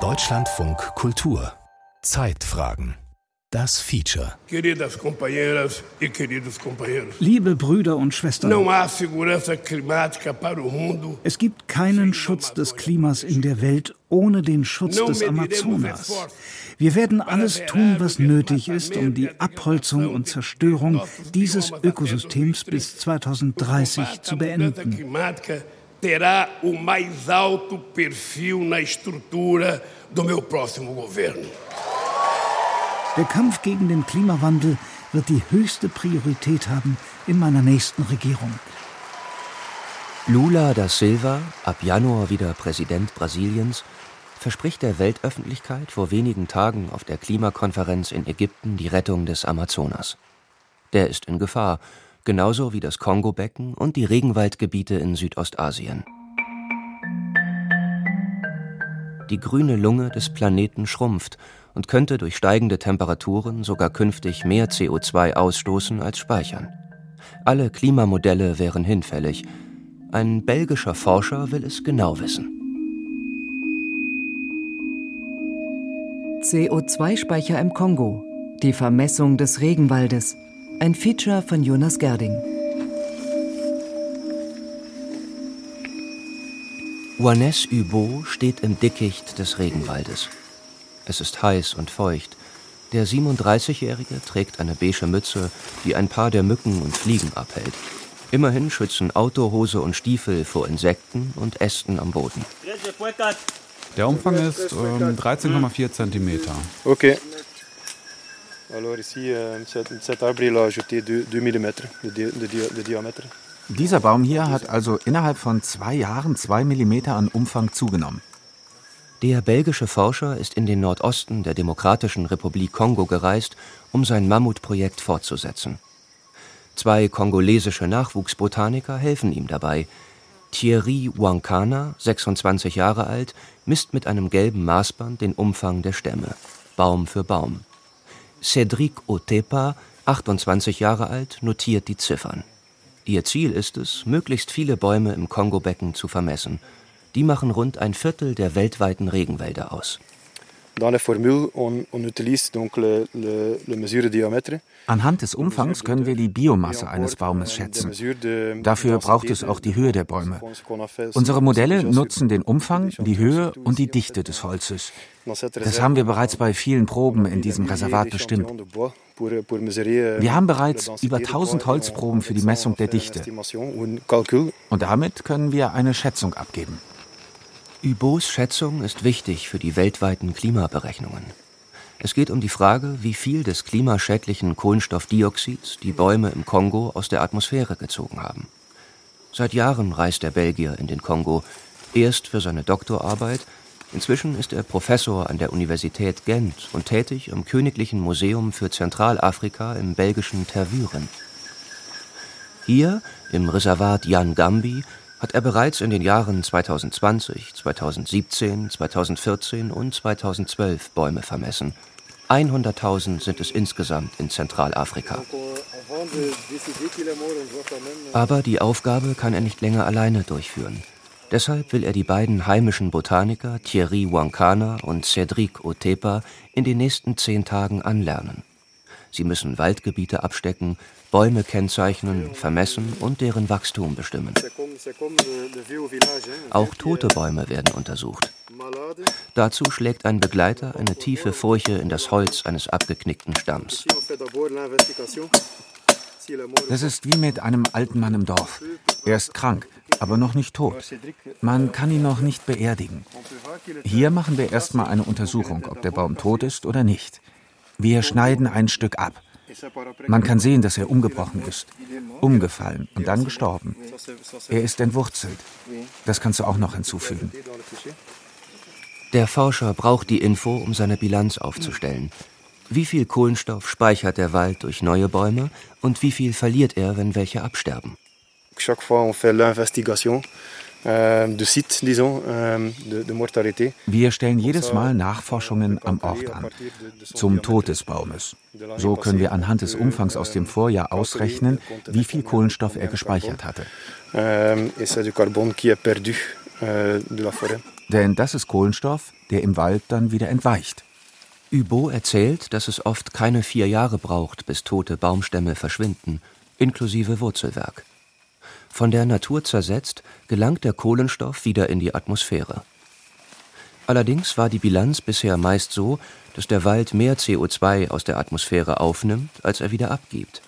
Deutschlandfunk Kultur Zeitfragen das Feature. Liebe Brüder und Schwestern, es gibt keinen Schutz des Klimas in der Welt ohne den Schutz des Amazonas. Wir werden alles tun, was nötig ist, um die Abholzung und Zerstörung dieses Ökosystems bis 2030 zu beenden. Terá o mais alto perfil na estrutura do meu próximo governo. Der Kampf gegen den Klimawandel wird die höchste Priorität haben in meiner nächsten Regierung. Lula da Silva, ab Januar wieder Präsident Brasiliens, verspricht der Weltöffentlichkeit vor wenigen Tagen auf der Klimakonferenz in Ägypten die Rettung des Amazonas. Der ist in Gefahr, genauso wie das Kongo-Becken und die Regenwaldgebiete in Südostasien. Die grüne Lunge des Planeten schrumpft und könnte durch steigende Temperaturen sogar künftig mehr CO2 ausstoßen als speichern. Alle Klimamodelle wären hinfällig. Ein belgischer Forscher will es genau wissen. CO2-Speicher im Kongo. Die Vermessung des Regenwaldes. Ein Feature von Jonas Gerding. Juanes Hubo steht im Dickicht des Regenwaldes. Es ist heiß und feucht. Der 37-Jährige trägt eine beige Mütze, die ein paar der Mücken und Fliegen abhält. Immerhin schützen Autohose und Stiefel vor Insekten und Ästen am Boden. Der Umfang ist ähm, 13,4 cm. Okay. Alors ici, cet arbre il a ajouté 2 mm de diamètre. Dieser Baum hier hat also innerhalb von zwei Jahren zwei Millimeter an Umfang zugenommen. Der belgische Forscher ist in den Nordosten der Demokratischen Republik Kongo gereist, um sein Mammutprojekt fortzusetzen. Zwei kongolesische Nachwuchsbotaniker helfen ihm dabei. Thierry Wankana, 26 Jahre alt, misst mit einem gelben Maßband den Umfang der Stämme, Baum für Baum. Cédric Otepa, 28 Jahre alt, notiert die Ziffern. Ihr Ziel ist es, möglichst viele Bäume im Kongobecken zu vermessen – die machen rund ein Viertel der weltweiten Regenwälder aus. Anhand des Umfangs können wir die Biomasse eines Baumes schätzen. Dafür braucht es auch die Höhe der Bäume. Unsere Modelle nutzen den Umfang, die Höhe und die Dichte des Holzes. Das haben wir bereits bei vielen Proben in diesem Reservat bestimmt. Wir haben bereits über 1000 Holzproben für die Messung der Dichte. Und damit können wir eine Schätzung abgeben. Hubots Schätzung ist wichtig für die weltweiten Klimaberechnungen. Es geht um die Frage, wie viel des klimaschädlichen Kohlenstoffdioxids die Bäume im Kongo aus der Atmosphäre gezogen haben. Seit Jahren reist der Belgier in den Kongo, erst für seine Doktorarbeit, inzwischen ist er Professor an der Universität Gent und tätig am Königlichen Museum für Zentralafrika im belgischen Tervuren. Hier, im Reservat Jan Gambi, hat er bereits in den Jahren 2020, 2017, 2014 und 2012 Bäume vermessen. 100.000 sind es insgesamt in Zentralafrika. Aber die Aufgabe kann er nicht länger alleine durchführen. Deshalb will er die beiden heimischen Botaniker Thierry Wankana und Cédric Otepa in den nächsten zehn Tagen anlernen. Sie müssen Waldgebiete abstecken, Bäume kennzeichnen, vermessen und deren Wachstum bestimmen. Auch tote Bäume werden untersucht. Dazu schlägt ein Begleiter eine tiefe Furche in das Holz eines abgeknickten Stamms. Das ist wie mit einem alten Mann im Dorf. Er ist krank, aber noch nicht tot. Man kann ihn noch nicht beerdigen. Hier machen wir erstmal eine Untersuchung, ob der Baum tot ist oder nicht. Wir schneiden ein Stück ab. Man kann sehen, dass er umgebrochen ist, umgefallen und dann gestorben. Er ist entwurzelt. Das kannst du auch noch hinzufügen. Der Forscher braucht die Info, um seine Bilanz aufzustellen. Wie viel Kohlenstoff speichert der Wald durch neue Bäume und wie viel verliert er, wenn welche absterben? Chaque fois on fait l'investigation Wir stellen jedes Mal Nachforschungen am Ort an, zum Tod des Baumes. So können wir anhand des Umfangs aus dem Vorjahr ausrechnen, wie viel Kohlenstoff er gespeichert hatte. Euh, Denn das ist Kohlenstoff, der im Wald dann wieder entweicht. Hubo erzählt, dass es oft keine vier Jahre braucht, bis tote Baumstämme verschwinden, inklusive Wurzelwerk. Von der Natur zersetzt, gelangt der Kohlenstoff wieder in die Atmosphäre. Allerdings war die Bilanz bisher meist so, dass der Wald mehr CO2 aus der Atmosphäre aufnimmt, als er wieder abgibt.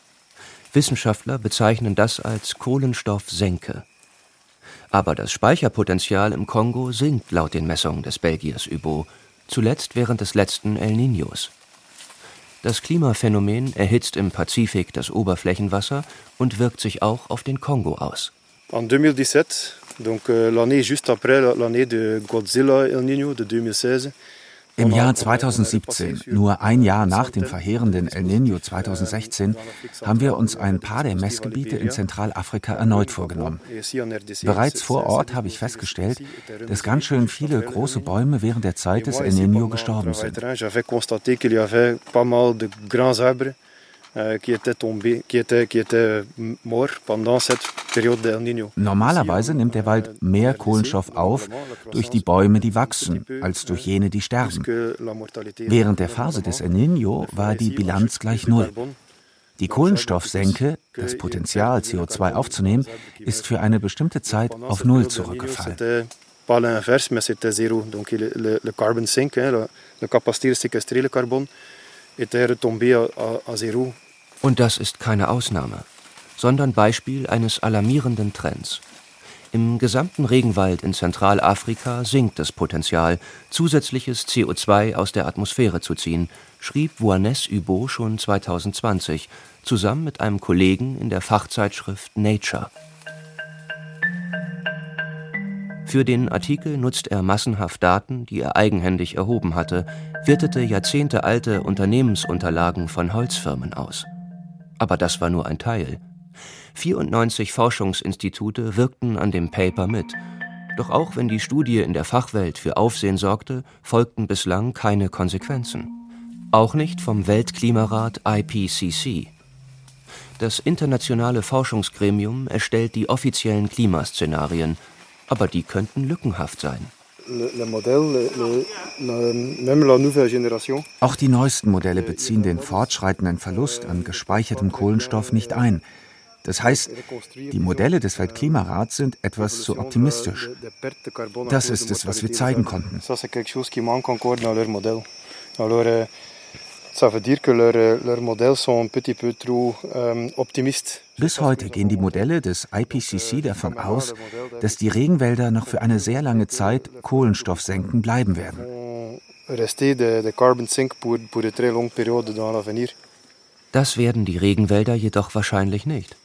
Wissenschaftler bezeichnen das als Kohlenstoffsenke. Aber das Speicherpotenzial im Kongo sinkt laut den Messungen des Belgiers Hubo, zuletzt während des letzten El Niños. Das Klimaphänomen erhitzt im Pazifik das Oberflächenwasser und wirkt sich auch auf den Kongo aus. En 2017, donc euh, l'année juste après l'année de Godzilla El Niño de 2016, im Jahr 2017, nur ein Jahr nach dem verheerenden El Niño 2016, haben wir uns ein paar der Messgebiete in Zentralafrika erneut vorgenommen. Bereits vor Ort habe ich festgestellt, dass ganz schön viele große Bäume während der Zeit des El Niño gestorben sind. Niño. Normalerweise nimmt der Wald mehr Kohlenstoff auf durch die Bäume, die wachsen, als durch jene, die sterben. Während der Phase des El Niño war die Bilanz gleich null. Die Kohlenstoffsenke, das Potenzial, CO2 aufzunehmen, ist für eine bestimmte Zeit auf Null zurückgefallen. Und das ist keine Ausnahme, sondern Beispiel eines alarmierenden Trends. Im gesamten Regenwald in Zentralafrika sinkt das Potenzial, zusätzliches CO2 aus der Atmosphäre zu ziehen, schrieb Voines Hubo schon 2020, zusammen mit einem Kollegen in der Fachzeitschrift Nature. Für den Artikel nutzt er massenhaft Daten, die er eigenhändig erhoben hatte, wertete jahrzehntealte Unternehmensunterlagen von Holzfirmen aus. Aber das war nur ein Teil. 94 Forschungsinstitute wirkten an dem Paper mit. Doch auch wenn die Studie in der Fachwelt für Aufsehen sorgte, folgten bislang keine Konsequenzen. Auch nicht vom Weltklimarat IPCC. Das internationale Forschungsgremium erstellt die offiziellen Klimaszenarien, aber die könnten lückenhaft sein. Auch die neuesten Modelle beziehen den fortschreitenden Verlust an gespeichertem Kohlenstoff nicht ein. Das heißt, die Modelle des Weltklimarats sind etwas zu optimistisch. Das ist es, was wir zeigen konnten. Ça veut dire que leurs leur modèles sont un petit peu trop ähm, optimistes. Bis heute gehen die Modelle des IPCC davon aus, dass die Regenwälder noch für eine sehr lange Zeit Kohlenstoffsenken bleiben werden. Das werden die Regenwälder jedoch wahrscheinlich nicht.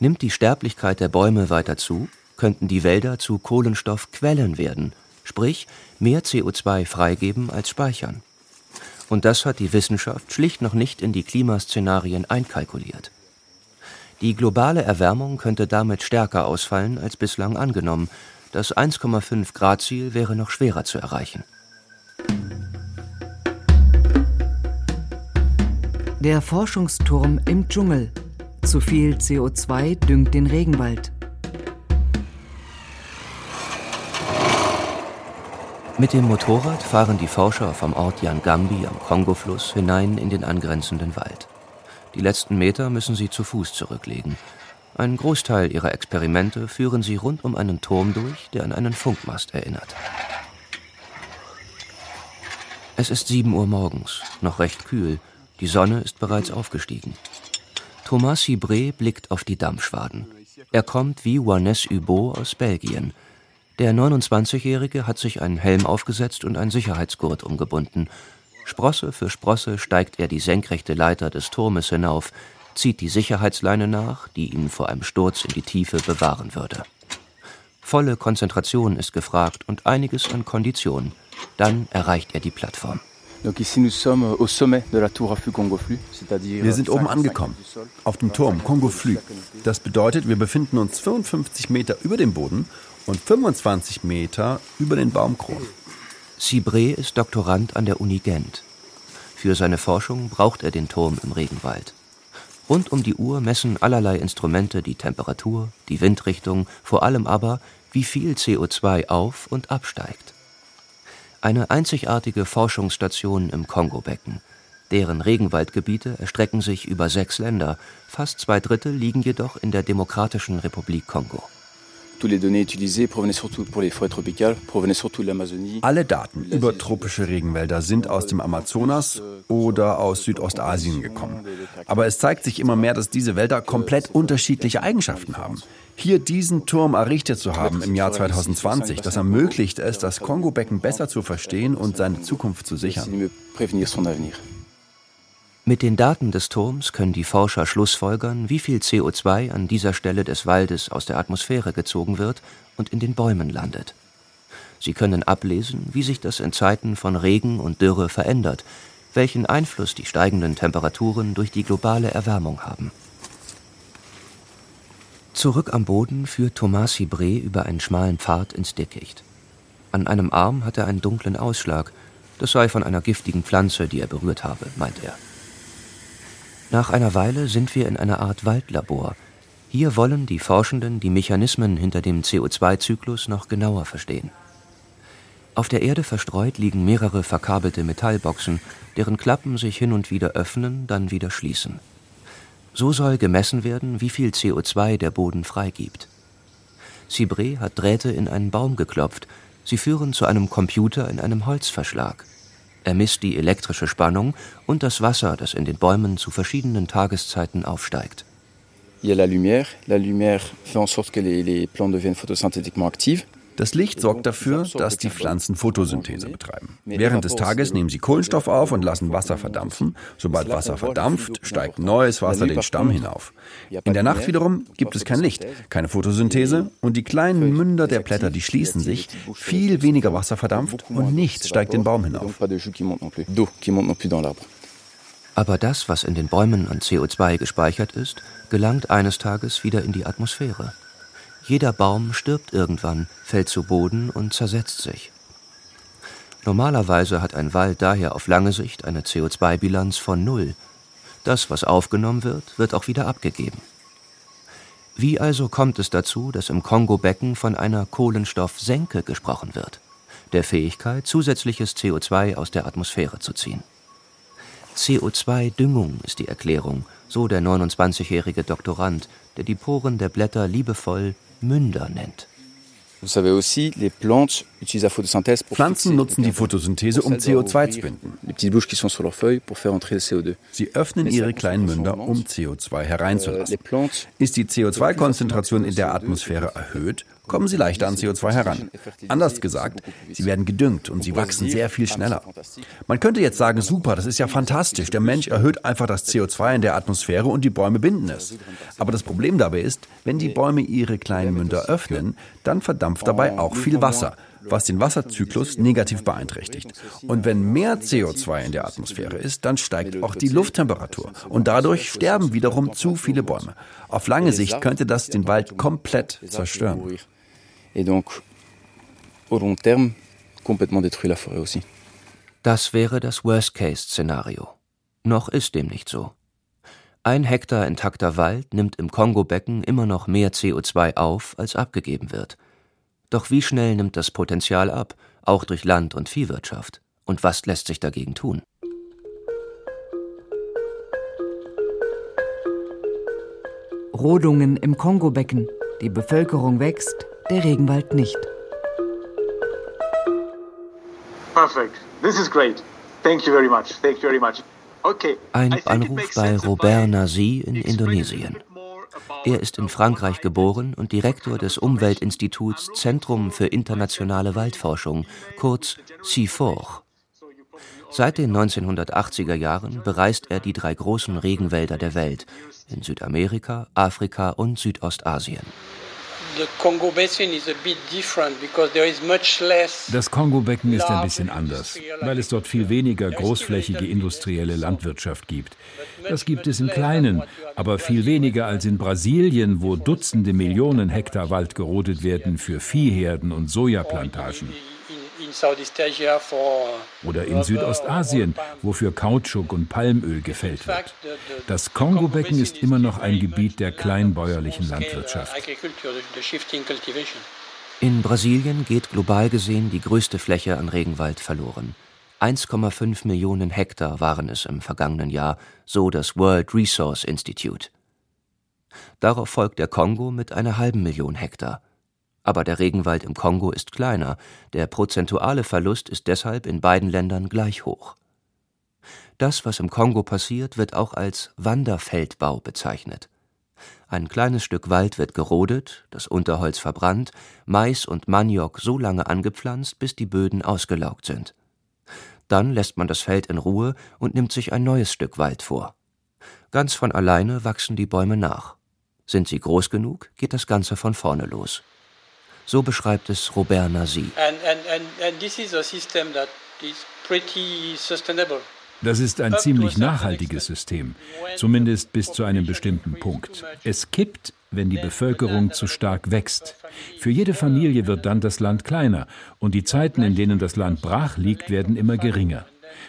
Nimmt die Sterblichkeit der Bäume weiter zu, könnten die Wälder zu Kohlenstoffquellen werden, sprich mehr CO2 freigeben als speichern. Und das hat die Wissenschaft schlicht noch nicht in die Klimaszenarien einkalkuliert. Die globale Erwärmung könnte damit stärker ausfallen als bislang angenommen. Das 1,5 Grad Ziel wäre noch schwerer zu erreichen. Der Forschungsturm im Dschungel. Zu viel CO2 düngt den Regenwald. Mit dem Motorrad fahren die Forscher vom Ort Yangambi am Kongofluss hinein in den angrenzenden Wald. Die letzten Meter müssen sie zu Fuß zurücklegen. Einen Großteil ihrer Experimente führen sie rund um einen Turm durch, der an einen Funkmast erinnert. Es ist sieben Uhr morgens, noch recht kühl. Die Sonne ist bereits aufgestiegen. Thomas Cibré blickt auf die Dampfschwaden. Er kommt wie Juanes Hubo aus Belgien. Der 29-Jährige hat sich einen Helm aufgesetzt und einen Sicherheitsgurt umgebunden. Sprosse für Sprosse steigt er die senkrechte Leiter des Turmes hinauf, zieht die Sicherheitsleine nach, die ihn vor einem Sturz in die Tiefe bewahren würde. Volle Konzentration ist gefragt und einiges an Kondition. Dann erreicht er die Plattform. Wir sind oben angekommen, auf dem Turm Kongo Flü. Das bedeutet, wir befinden uns 55 Meter über dem Boden und 25 Meter über den Baumkronen. Cibré ist Doktorand an der Uni Gent. Für seine Forschung braucht er den Turm im Regenwald. Rund um die Uhr messen allerlei Instrumente die Temperatur, die Windrichtung, vor allem aber, wie viel CO2 auf und absteigt. Eine einzigartige Forschungsstation im Kongo-Becken. Deren Regenwaldgebiete erstrecken sich über sechs Länder, fast zwei Drittel liegen jedoch in der Demokratischen Republik Kongo. Alle Daten über tropische Regenwälder sind aus dem Amazonas oder aus Südostasien gekommen. Aber es zeigt sich immer mehr, dass diese Wälder komplett unterschiedliche Eigenschaften haben. Hier diesen Turm errichtet zu haben im Jahr 2020, das ermöglicht es, das Kongo-Becken besser zu verstehen und seine Zukunft zu sichern. Mit den Daten des Turms können die Forscher schlussfolgern, wie viel CO2 an dieser Stelle des Waldes aus der Atmosphäre gezogen wird und in den Bäumen landet. Sie können ablesen, wie sich das in Zeiten von Regen und Dürre verändert, welchen Einfluss die steigenden Temperaturen durch die globale Erwärmung haben. Zurück am Boden führt Thomas Hibré über einen schmalen Pfad ins Dickicht. An einem Arm hat er einen dunklen Ausschlag. Das sei von einer giftigen Pflanze, die er berührt habe, meint er. Nach einer Weile sind wir in einer Art Waldlabor. Hier wollen die Forschenden die Mechanismen hinter dem CO2-Zyklus noch genauer verstehen. Auf der Erde verstreut liegen mehrere verkabelte Metallboxen, deren Klappen sich hin und wieder öffnen, dann wieder schließen. So soll gemessen werden, wie viel CO2 der Boden freigibt. Cibré hat Drähte in einen Baum geklopft. Sie führen zu einem Computer in einem Holzverschlag. Er misst die elektrische Spannung und das Wasser, das in den Bäumen zu verschiedenen Tageszeiten aufsteigt. Il y a la lumière. La lumière fait en sorte que les, les plantes deviennent photosynthétiquement actives. Das Licht sorgt dafür, dass die Pflanzen Photosynthese betreiben. Während des Tages nehmen sie Kohlenstoff auf und lassen Wasser verdampfen. Sobald Wasser verdampft, steigt neues Wasser den Stamm hinauf. In der Nacht wiederum gibt es kein Licht, keine Photosynthese und die kleinen Münder der Blätter, die schließen sich, viel weniger Wasser verdampft und nichts steigt den Baum hinauf. Aber das, was in den Bäumen an CO2 gespeichert ist, gelangt eines Tages wieder in die Atmosphäre. Jeder Baum stirbt irgendwann, fällt zu Boden und zersetzt sich. Normalerweise hat ein Wald daher auf lange Sicht eine CO2-Bilanz von Null. Das, was aufgenommen wird, wird auch wieder abgegeben. Wie also kommt es dazu, dass im Kongo-Becken von einer Kohlenstoffsenke gesprochen wird, der Fähigkeit, zusätzliches CO2 aus der Atmosphäre zu ziehen? CO2-Düngung ist die Erklärung, so der 29-jährige Doktorand, der die Poren der Blätter liebevoll Münder nennt. Pflanzen nutzen die Photosynthese, um CO2 zu binden. Sie öffnen ihre kleinen Münder, um CO2 hereinzulassen. Ist die CO2-Konzentration in der Atmosphäre erhöht, kommen sie leichter an CO2 heran. Anders gesagt, sie werden gedüngt und sie wachsen sehr viel schneller. Man könnte jetzt sagen, super, das ist ja fantastisch. Der Mensch erhöht einfach das CO2 in der Atmosphäre und die Bäume binden es. Aber das Problem dabei ist, wenn die Bäume ihre kleinen Münder öffnen, dann verdampft dabei auch viel Wasser was den Wasserzyklus negativ beeinträchtigt. Und wenn mehr CO2 in der Atmosphäre ist, dann steigt auch die Lufttemperatur und dadurch sterben wiederum zu viele Bäume. Auf lange Sicht könnte das den Wald komplett zerstören et donc au long terme complètement détruit la forêt aussi. Das wäre das Worst-Case-Szenario. Noch ist dem nicht so. Ein Hektar intakter Wald nimmt im Kongo-Becken immer noch mehr CO2 auf, als abgegeben wird. Doch wie schnell nimmt das Potenzial ab, auch durch Land- und Viehwirtschaft? Und was lässt sich dagegen tun? Rodungen im Kongo-Becken. Die Bevölkerung wächst, der Regenwald nicht. Perfect. This is great. Thank you very much. Thank you very much. Okay. Ein Anruf bei Robert Nazi in Indonesien. Er ist in Frankreich geboren und Direktor des Umweltinstituts Zentrum für internationale Waldforschung, kurz CIFOR. Seit den 1980er Jahren bereist er die drei großen Regenwälder der Welt in Südamerika, Afrika und Südostasien. Das Kongo-Becken ist ein bisschen anders, weil es dort viel weniger großflächige industrielle Landwirtschaft gibt. Das gibt es im Kleinen, aber viel weniger als in Brasilien, wo Dutzende Millionen Hektar Wald gerodet werden für Viehherden und Sojaplantagen. Oder in Südostasien, wo für Kautschuk und Palmöl gefällt wird. Das Kongo-Becken ist immer noch ein Gebiet der kleinbäuerlichen Landwirtschaft. In Brasilien geht global gesehen die größte Fläche an Regenwald verloren. 1,5 Millionen Hektar waren es im vergangenen Jahr, so das World Resource Institute. Darauf folgt der Kongo mit einer halben Million Hektar. Aber der Regenwald im Kongo ist kleiner, der prozentuale Verlust ist deshalb in beiden Ländern gleich hoch. Das, was im Kongo passiert, wird auch als Wanderfeldbau bezeichnet. Ein kleines Stück Wald wird gerodet, das Unterholz verbrannt, Mais und Maniok so lange angepflanzt, bis die Böden ausgelaugt sind. Dann lässt man das Feld in Ruhe und nimmt sich ein neues Stück Wald vor. Ganz von alleine wachsen die Bäume nach. Sind sie groß genug, geht das Ganze von vorne los. So beschreibt es Robert Nazi. And, and, and, and this is a system that is pretty sustainable. Das ist ein ziemlich nachhaltiges System, zumindest bis zu einem bestimmten Punkt. Es kippt, wenn die Bevölkerung zu stark wächst. Für jede Familie wird dann das Land kleiner und die Zeiten, in denen das Land brach liegt, werden immer geringer.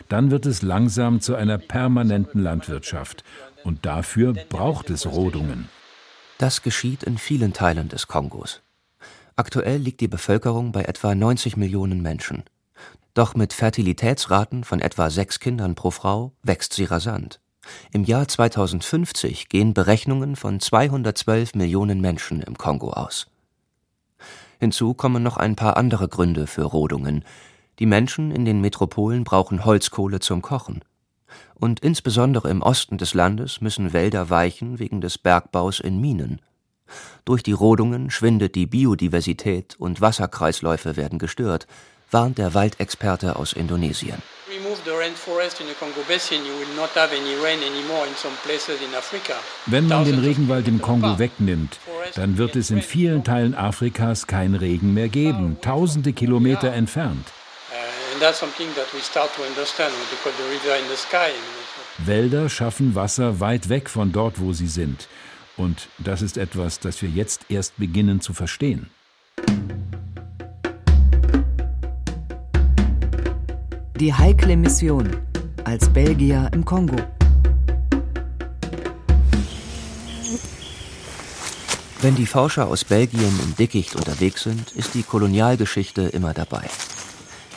Dann wird es langsam zu einer permanenten Landwirtschaft und dafür braucht es Rodungen. Das geschieht in vielen Teilen des Kongos. Aktuell liegt die Bevölkerung bei etwa 90 Millionen Menschen. Doch mit Fertilitätsraten von etwa sechs Kindern pro Frau wächst sie rasant. Im Jahr 2050 gehen Berechnungen von 212 Millionen Menschen im Kongo aus. Hinzu kommen noch ein paar andere Gründe für Rodungen. Die Menschen in den Metropolen brauchen Holzkohle zum Kochen. Und insbesondere im Osten des Landes müssen Wälder weichen wegen des Bergbaus in Minen. Durch die Rodungen schwindet die Biodiversität und Wasserkreisläufe werden gestört, warnt der Waldexperte aus Indonesien. Wenn man den Regenwald im Kongo wegnimmt, dann wird es in vielen Teilen Afrikas kein Regen mehr geben, tausende Kilometer entfernt. Wälder schaffen Wasser weit weg von dort, wo sie sind. Und das ist etwas, das wir jetzt erst beginnen zu verstehen. Die heikle Mission als Belgier im Kongo. Wenn die Forscher aus Belgien im Dickicht unterwegs sind, ist die Kolonialgeschichte immer dabei.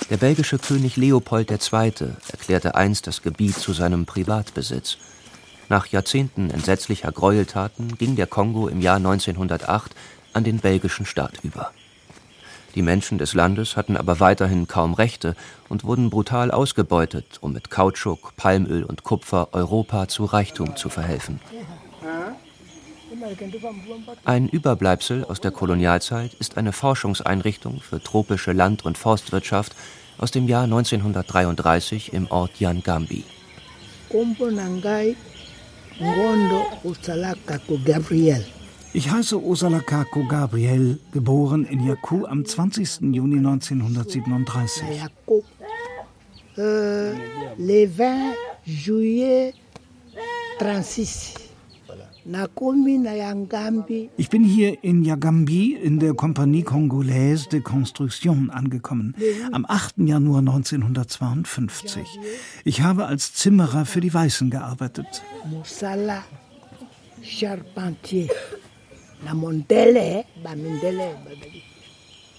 Der belgische König Leopold II. erklärte einst das Gebiet zu seinem Privatbesitz. Nach Jahrzehnten entsetzlicher Gräueltaten ging der Kongo im Jahr 1908 an den belgischen Staat über. Die Menschen des Landes hatten aber weiterhin kaum Rechte und wurden brutal ausgebeutet, um mit Kautschuk, Palmöl und Kupfer Europa zu Reichtum zu verhelfen. Ein Überbleibsel aus der Kolonialzeit ist eine Forschungseinrichtung für tropische Land- und Forstwirtschaft aus dem Jahr 1933 im Ort Yangambi. Ich heiße Ursula Kako Gabriel, geboren in Yaku am 20. Juni 1937. Euh, le 20 juillet 36. Ich bin hier in Yagambi in der Compagnie Congolaise de Construction angekommen, am 8. Januar 1952. Ich habe als Zimmerer für die Weißen gearbeitet. Charpentier.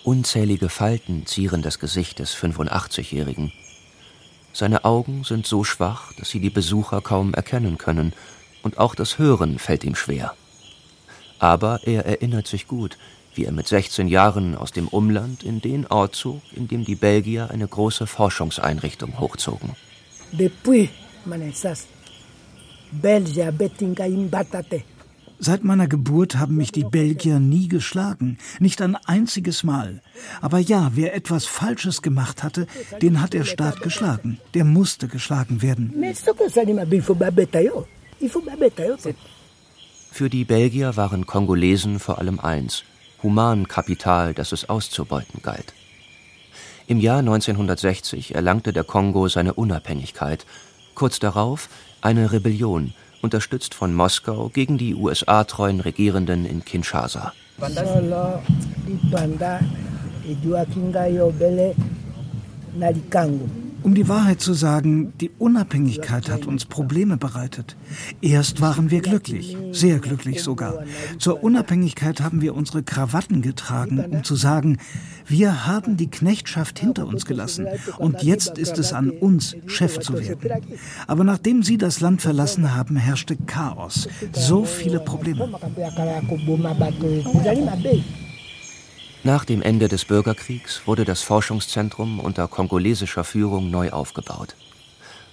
Unzählige Falten zieren das Gesicht des 85-Jährigen. Seine Augen sind so schwach, dass sie die Besucher kaum erkennen können, und auch das Hören fällt ihm schwer. Aber er erinnert sich gut, wie er mit 16 Jahren aus dem Umland in den Ort zog, in dem die Belgier eine große Forschungseinrichtung hochzogen. Seit meiner Geburt haben mich die Belgier nie geschlagen, nicht ein einziges Mal. Aber ja, wer etwas Falsches gemacht hatte, den hat der Staat geschlagen. Der musste geschlagen werden. Für die Belgier waren Kongolesen vor allem eins, Humankapital, das es auszubeuten galt. Im Jahr 1960 erlangte der Kongo seine Unabhängigkeit. Kurz darauf eine Rebellion – unterstützt von Moskau gegen die USA-treuen Regierenden in Kinshasa. Um die Wahrheit zu sagen, die Unabhängigkeit hat uns Probleme bereitet. Erst waren wir glücklich, sehr glücklich sogar. Zur Unabhängigkeit haben wir unsere Krawatten getragen, um zu sagen, wir haben die Knechtschaft hinter uns gelassen und jetzt ist es an uns, Chef zu werden. Aber nachdem Sie das Land verlassen haben, herrschte Chaos, so viele Probleme. Nach dem Ende des Bürgerkriegs wurde das Forschungszentrum unter kongolesischer Führung neu aufgebaut.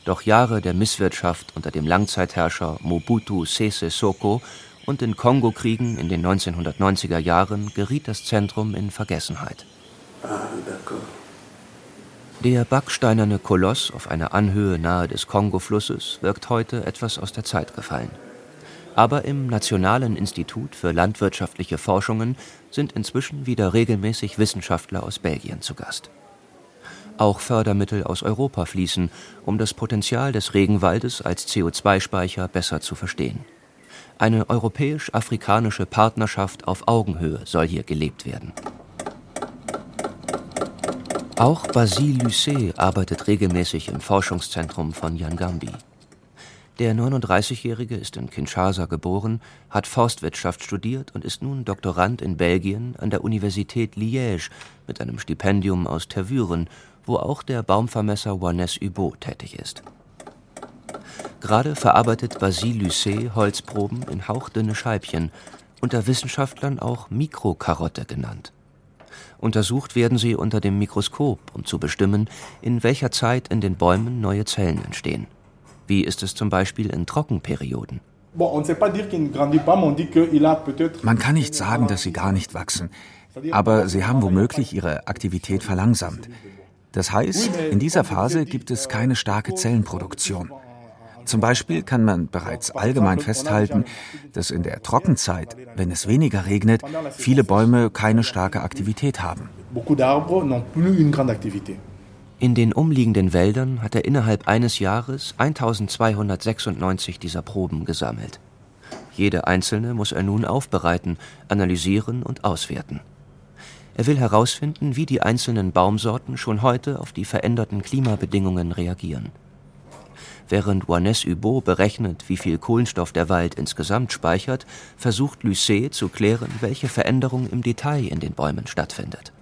Doch Jahre der Misswirtschaft unter dem Langzeitherrscher Mobutu Sese Soko und den Kongokriegen in den 1990er Jahren geriet das Zentrum in Vergessenheit. Der backsteinerne Koloss auf einer Anhöhe nahe des Kongoflusses wirkt heute etwas aus der Zeit gefallen. Aber im Nationalen Institut für landwirtschaftliche Forschungen sind inzwischen wieder regelmäßig Wissenschaftler aus Belgien zu Gast. Auch Fördermittel aus Europa fließen, um das Potenzial des Regenwaldes als CO2-Speicher besser zu verstehen. Eine europäisch-afrikanische Partnerschaft auf Augenhöhe soll hier gelebt werden. Auch Basile Lucet arbeitet regelmäßig im Forschungszentrum von Yangambi. Der 39-Jährige ist in Kinshasa geboren, hat Forstwirtschaft studiert und ist nun Doktorand in Belgien an der Universität Liège mit einem Stipendium aus Tervuren, wo auch der Baumvermesser Wannes Hubot tätig ist. Gerade verarbeitet Basile Lucet Holzproben in hauchdünne Scheibchen, unter Wissenschaftlern auch Mikrokarotte genannt. Untersucht werden sie unter dem Mikroskop, um zu bestimmen, in welcher Zeit in den Bäumen neue Zellen entstehen. Wie ist es zum Beispiel in Trockenperioden? Man kann nicht sagen, dass sie gar nicht wachsen, aber sie haben womöglich ihre Aktivität verlangsamt. Das heißt, in dieser Phase gibt es keine starke Zellenproduktion. Zum Beispiel kann man bereits allgemein festhalten, dass in der Trockenzeit, wenn es weniger regnet, viele Bäume keine starke Aktivität haben. In den umliegenden Wäldern hat er innerhalb eines Jahres 1296 dieser Proben gesammelt. Jede einzelne muss er nun aufbereiten, analysieren und auswerten. Er will herausfinden, wie die einzelnen Baumsorten schon heute auf die veränderten Klimabedingungen reagieren. Während Wannes Hubot berechnet, wie viel Kohlenstoff der Wald insgesamt speichert, versucht Lucet zu klären, welche Veränderung im Detail in den Bäumen stattfindet.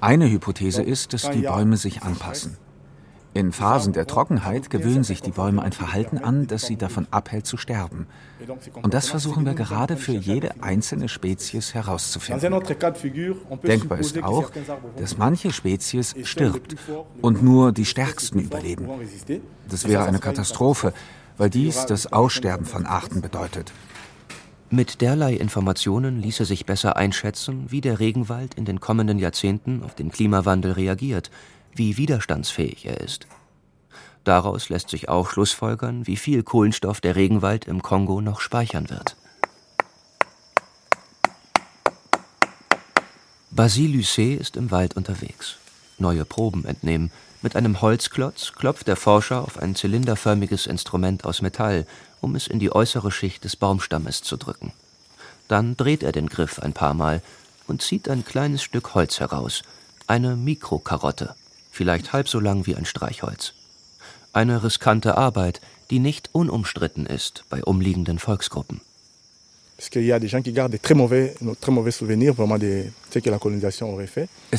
Eine Hypothese ist, dass die Bäume sich anpassen. In Phasen der Trockenheit gewöhnen sich die Bäume ein Verhalten an, das sie davon abhält zu sterben. Und das versuchen wir gerade für jede einzelne Spezies herauszufinden. Denkbar ist auch, dass manche Spezies stirbt und nur die stärksten überleben. Das wäre eine Katastrophe, weil dies das Aussterben von Arten bedeutet. Mit derlei Informationen ließe sich besser einschätzen, wie der Regenwald in den kommenden Jahrzehnten auf den Klimawandel reagiert, wie widerstandsfähig er ist. Daraus lässt sich auch schlussfolgern, wie viel Kohlenstoff der Regenwald im Kongo noch speichern wird. Basile Lucet ist im Wald unterwegs. Neue Proben entnehmen. Mit einem Holzklotz klopft der Forscher auf ein zylinderförmiges Instrument aus Metall, um es in die äußere Schicht des Baumstammes zu drücken. Dann dreht er den Griff ein paar Mal und zieht ein kleines Stück Holz heraus, eine Mikrokarotte, vielleicht halb so lang wie ein Streichholz. Eine riskante Arbeit, die nicht unumstritten ist bei umliegenden Volksgruppen. Es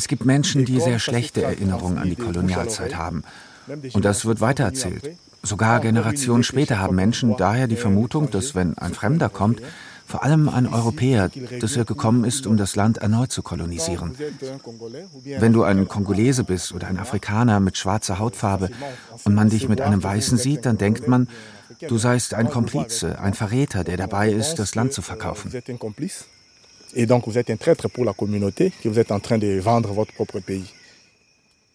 gibt Menschen, die sehr schlechte Erinnerungen an die Kolonialzeit haben. Und das wird weitererzählt. Sogar Generationen später haben Menschen daher die Vermutung, dass wenn ein Fremder kommt, vor allem ein Europäer, dass er gekommen ist, um das Land erneut zu kolonisieren. Wenn du ein Kongolese bist oder ein Afrikaner mit schwarzer Hautfarbe und man dich mit einem Weißen sieht, dann denkt man, du seist ein Komplize, ein Verräter, der dabei ist, das Land zu verkaufen.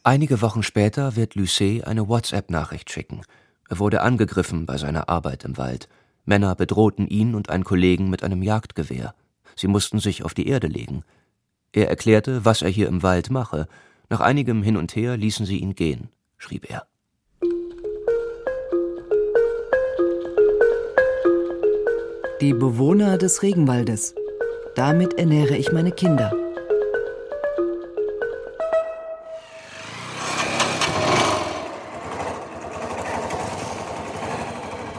Einige Wochen später wird Lucet eine WhatsApp-Nachricht schicken. Er wurde angegriffen bei seiner Arbeit im Wald. Männer bedrohten ihn und einen Kollegen mit einem Jagdgewehr. Sie mussten sich auf die Erde legen. Er erklärte, was er hier im Wald mache. Nach einigem Hin und Her ließen sie ihn gehen, schrieb er. die Bewohner des Regenwaldes. Damit ernähre ich meine Kinder.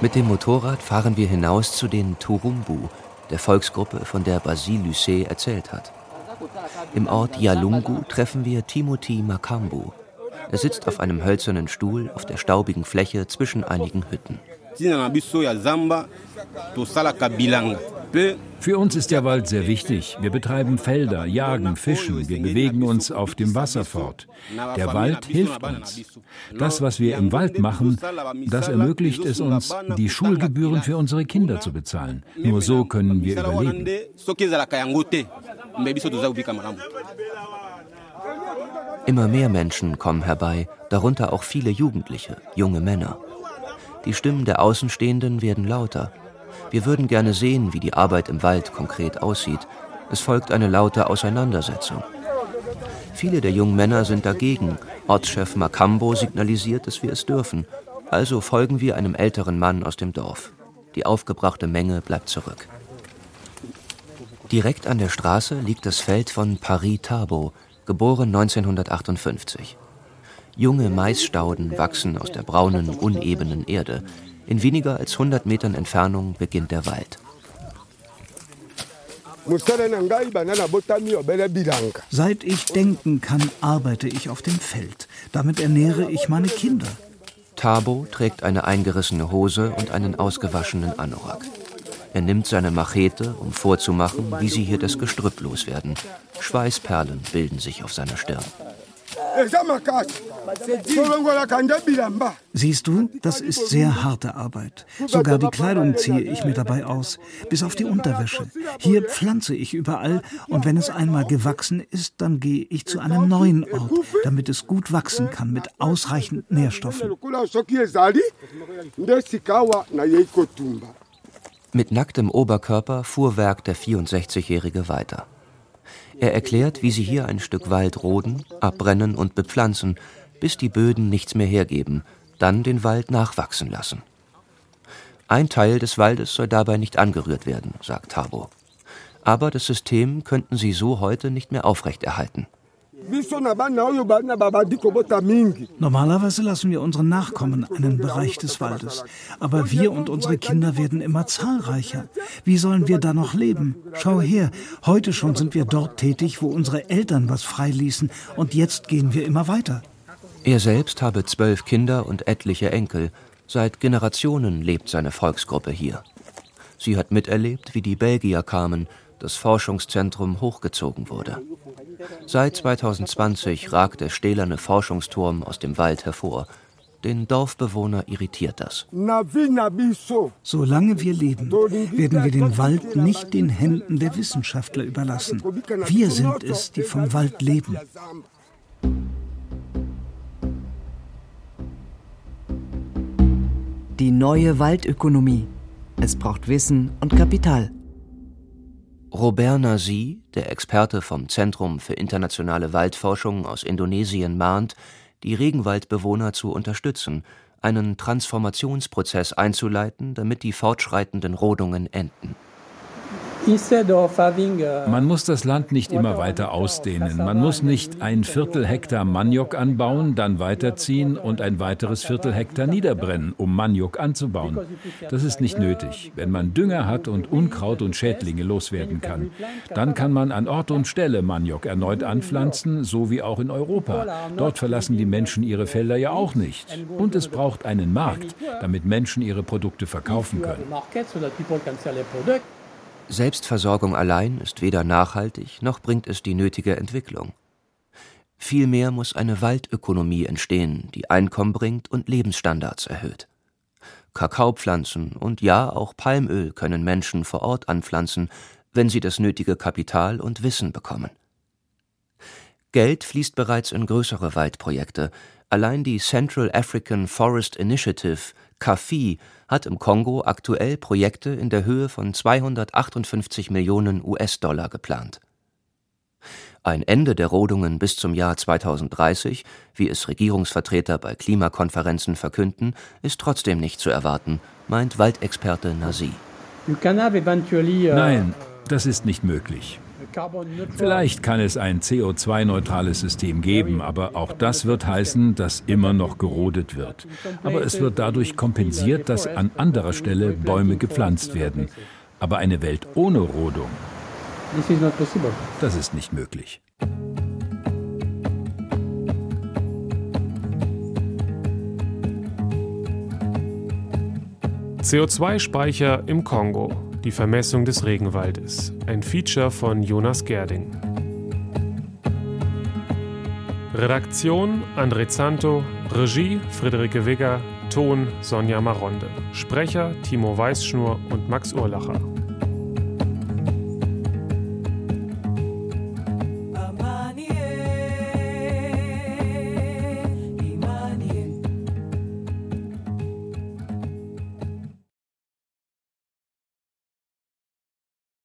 Mit dem Motorrad fahren wir hinaus zu den Turumbu, der Volksgruppe, von der Basile Lucet erzählt hat. Im Ort Yalungu treffen wir Timothy Makambu. Er sitzt auf einem hölzernen Stuhl auf der staubigen Fläche zwischen einigen Hütten. Für uns ist der Wald sehr wichtig. Wir betreiben Felder, jagen, fischen, wir bewegen uns auf dem Wasser fort. Der Wald hilft uns. Das, was wir im Wald machen, das ermöglicht es uns, die Schulgebühren für unsere Kinder zu bezahlen. Nur so können wir überleben. Immer mehr Menschen kommen herbei, darunter auch viele Jugendliche, junge Männer. Die Stimmen der Außenstehenden werden lauter. Wir würden gerne sehen, wie die Arbeit im Wald konkret aussieht. Es folgt eine laute Auseinandersetzung. Viele der jungen Männer sind dagegen. Ortschef Makambo signalisiert, dass wir es dürfen. Also folgen wir einem älteren Mann aus dem Dorf. Die aufgebrachte Menge bleibt zurück. Direkt an der Straße liegt das Feld von Paris Tabo, geboren 1958. Junge Maisstauden wachsen aus der braunen, unebenen Erde. In weniger als 100 Metern Entfernung beginnt der Wald. Seit ich denken kann, arbeite ich auf dem Feld. Damit ernähre ich meine Kinder. Tabo trägt eine eingerissene Hose und einen ausgewaschenen Anorak. Er nimmt seine Machete, um vorzumachen, wie sie hier das Gestrüpp loswerden. Schweißperlen bilden sich auf seiner Stirn. Siehst du, das ist sehr harte Arbeit. Sogar die Kleidung ziehe ich mir dabei aus, bis auf die Unterwäsche. Hier pflanze ich überall und wenn es einmal gewachsen ist, dann gehe ich zu einem neuen Ort, damit es gut wachsen kann mit ausreichend Nährstoffen. Mit nacktem Oberkörper fuhr Werk der 64-Jährige weiter. Er erklärt, wie sie hier ein Stück Wald roden, abbrennen und bepflanzen, bis die Böden nichts mehr hergeben, dann den Wald nachwachsen lassen. Ein Teil des Waldes soll dabei nicht angerührt werden, sagt Tabo. Aber das System könnten sie so heute nicht mehr aufrechterhalten. Normalerweise lassen wir unseren Nachkommen einen Bereich des Waldes. Aber wir und unsere Kinder werden immer zahlreicher. Wie sollen wir da noch leben? Schau her, heute schon sind wir dort tätig, wo unsere Eltern was freiließen. Und jetzt gehen wir immer weiter. Er selbst habe zwölf Kinder und etliche Enkel. Seit Generationen lebt seine Volksgruppe hier. Sie hat miterlebt, wie die Belgier kamen, das Forschungszentrum hochgezogen wurde. Seit 2020 ragt der stählerne Forschungsturm aus dem Wald hervor. Den Dorfbewohner irritiert das. Solange wir leben, werden wir den Wald nicht den Händen der Wissenschaftler überlassen. Wir sind es, die vom Wald leben. Die neue Waldökonomie. Es braucht Wissen und Kapital. Robert Nasi, der Experte vom Zentrum für internationale Waldforschung aus Indonesien, mahnt, die Regenwaldbewohner zu unterstützen, einen Transformationsprozess einzuleiten, damit die fortschreitenden Rodungen enden man muss das Land nicht immer weiter ausdehnen. Man muss nicht ein Viertel Hektar Maniok anbauen, dann weiterziehen und ein weiteres Viertel Hektar niederbrennen, um Maniok anzubauen. Das ist nicht nötig. Wenn man Dünger hat und Unkraut und Schädlinge loswerden kann, dann kann man an Ort und Stelle Maniok erneut anpflanzen, so wie auch in Europa. Dort verlassen die Menschen ihre Felder ja auch nicht. Und es braucht einen Markt, damit Menschen ihre Produkte verkaufen können. Selbstversorgung allein ist weder nachhaltig noch bringt es die nötige Entwicklung. Vielmehr muss eine Waldökonomie entstehen, die Einkommen bringt und Lebensstandards erhöht. Kakaopflanzen und ja auch Palmöl können Menschen vor Ort anpflanzen, wenn sie das nötige Kapital und Wissen bekommen. Geld fließt bereits in größere Waldprojekte. Allein die Central African Forest Initiative, CAFI, hat im Kongo aktuell Projekte in der Höhe von 258 Millionen US-Dollar geplant. Ein Ende der Rodungen bis zum Jahr 2030, wie es Regierungsvertreter bei Klimakonferenzen verkünden, ist trotzdem nicht zu erwarten, meint Waldexperte Nasi. Nein, das ist nicht möglich. Vielleicht kann es ein CO2-neutrales System geben, aber auch das wird heißen, dass immer noch gerodet wird. Aber es wird dadurch kompensiert, dass an anderer Stelle Bäume gepflanzt werden. Aber eine Welt ohne Rodung, das ist nicht möglich. CO2-Speicher im Kongo. Die Vermessung des Regenwaldes. Ein Feature von Jonas Gerding. Redaktion André Zanto, Regie Friederike Wigger, Ton Sonja Maronde, Sprecher Timo Weißschnur und Max Urlacher.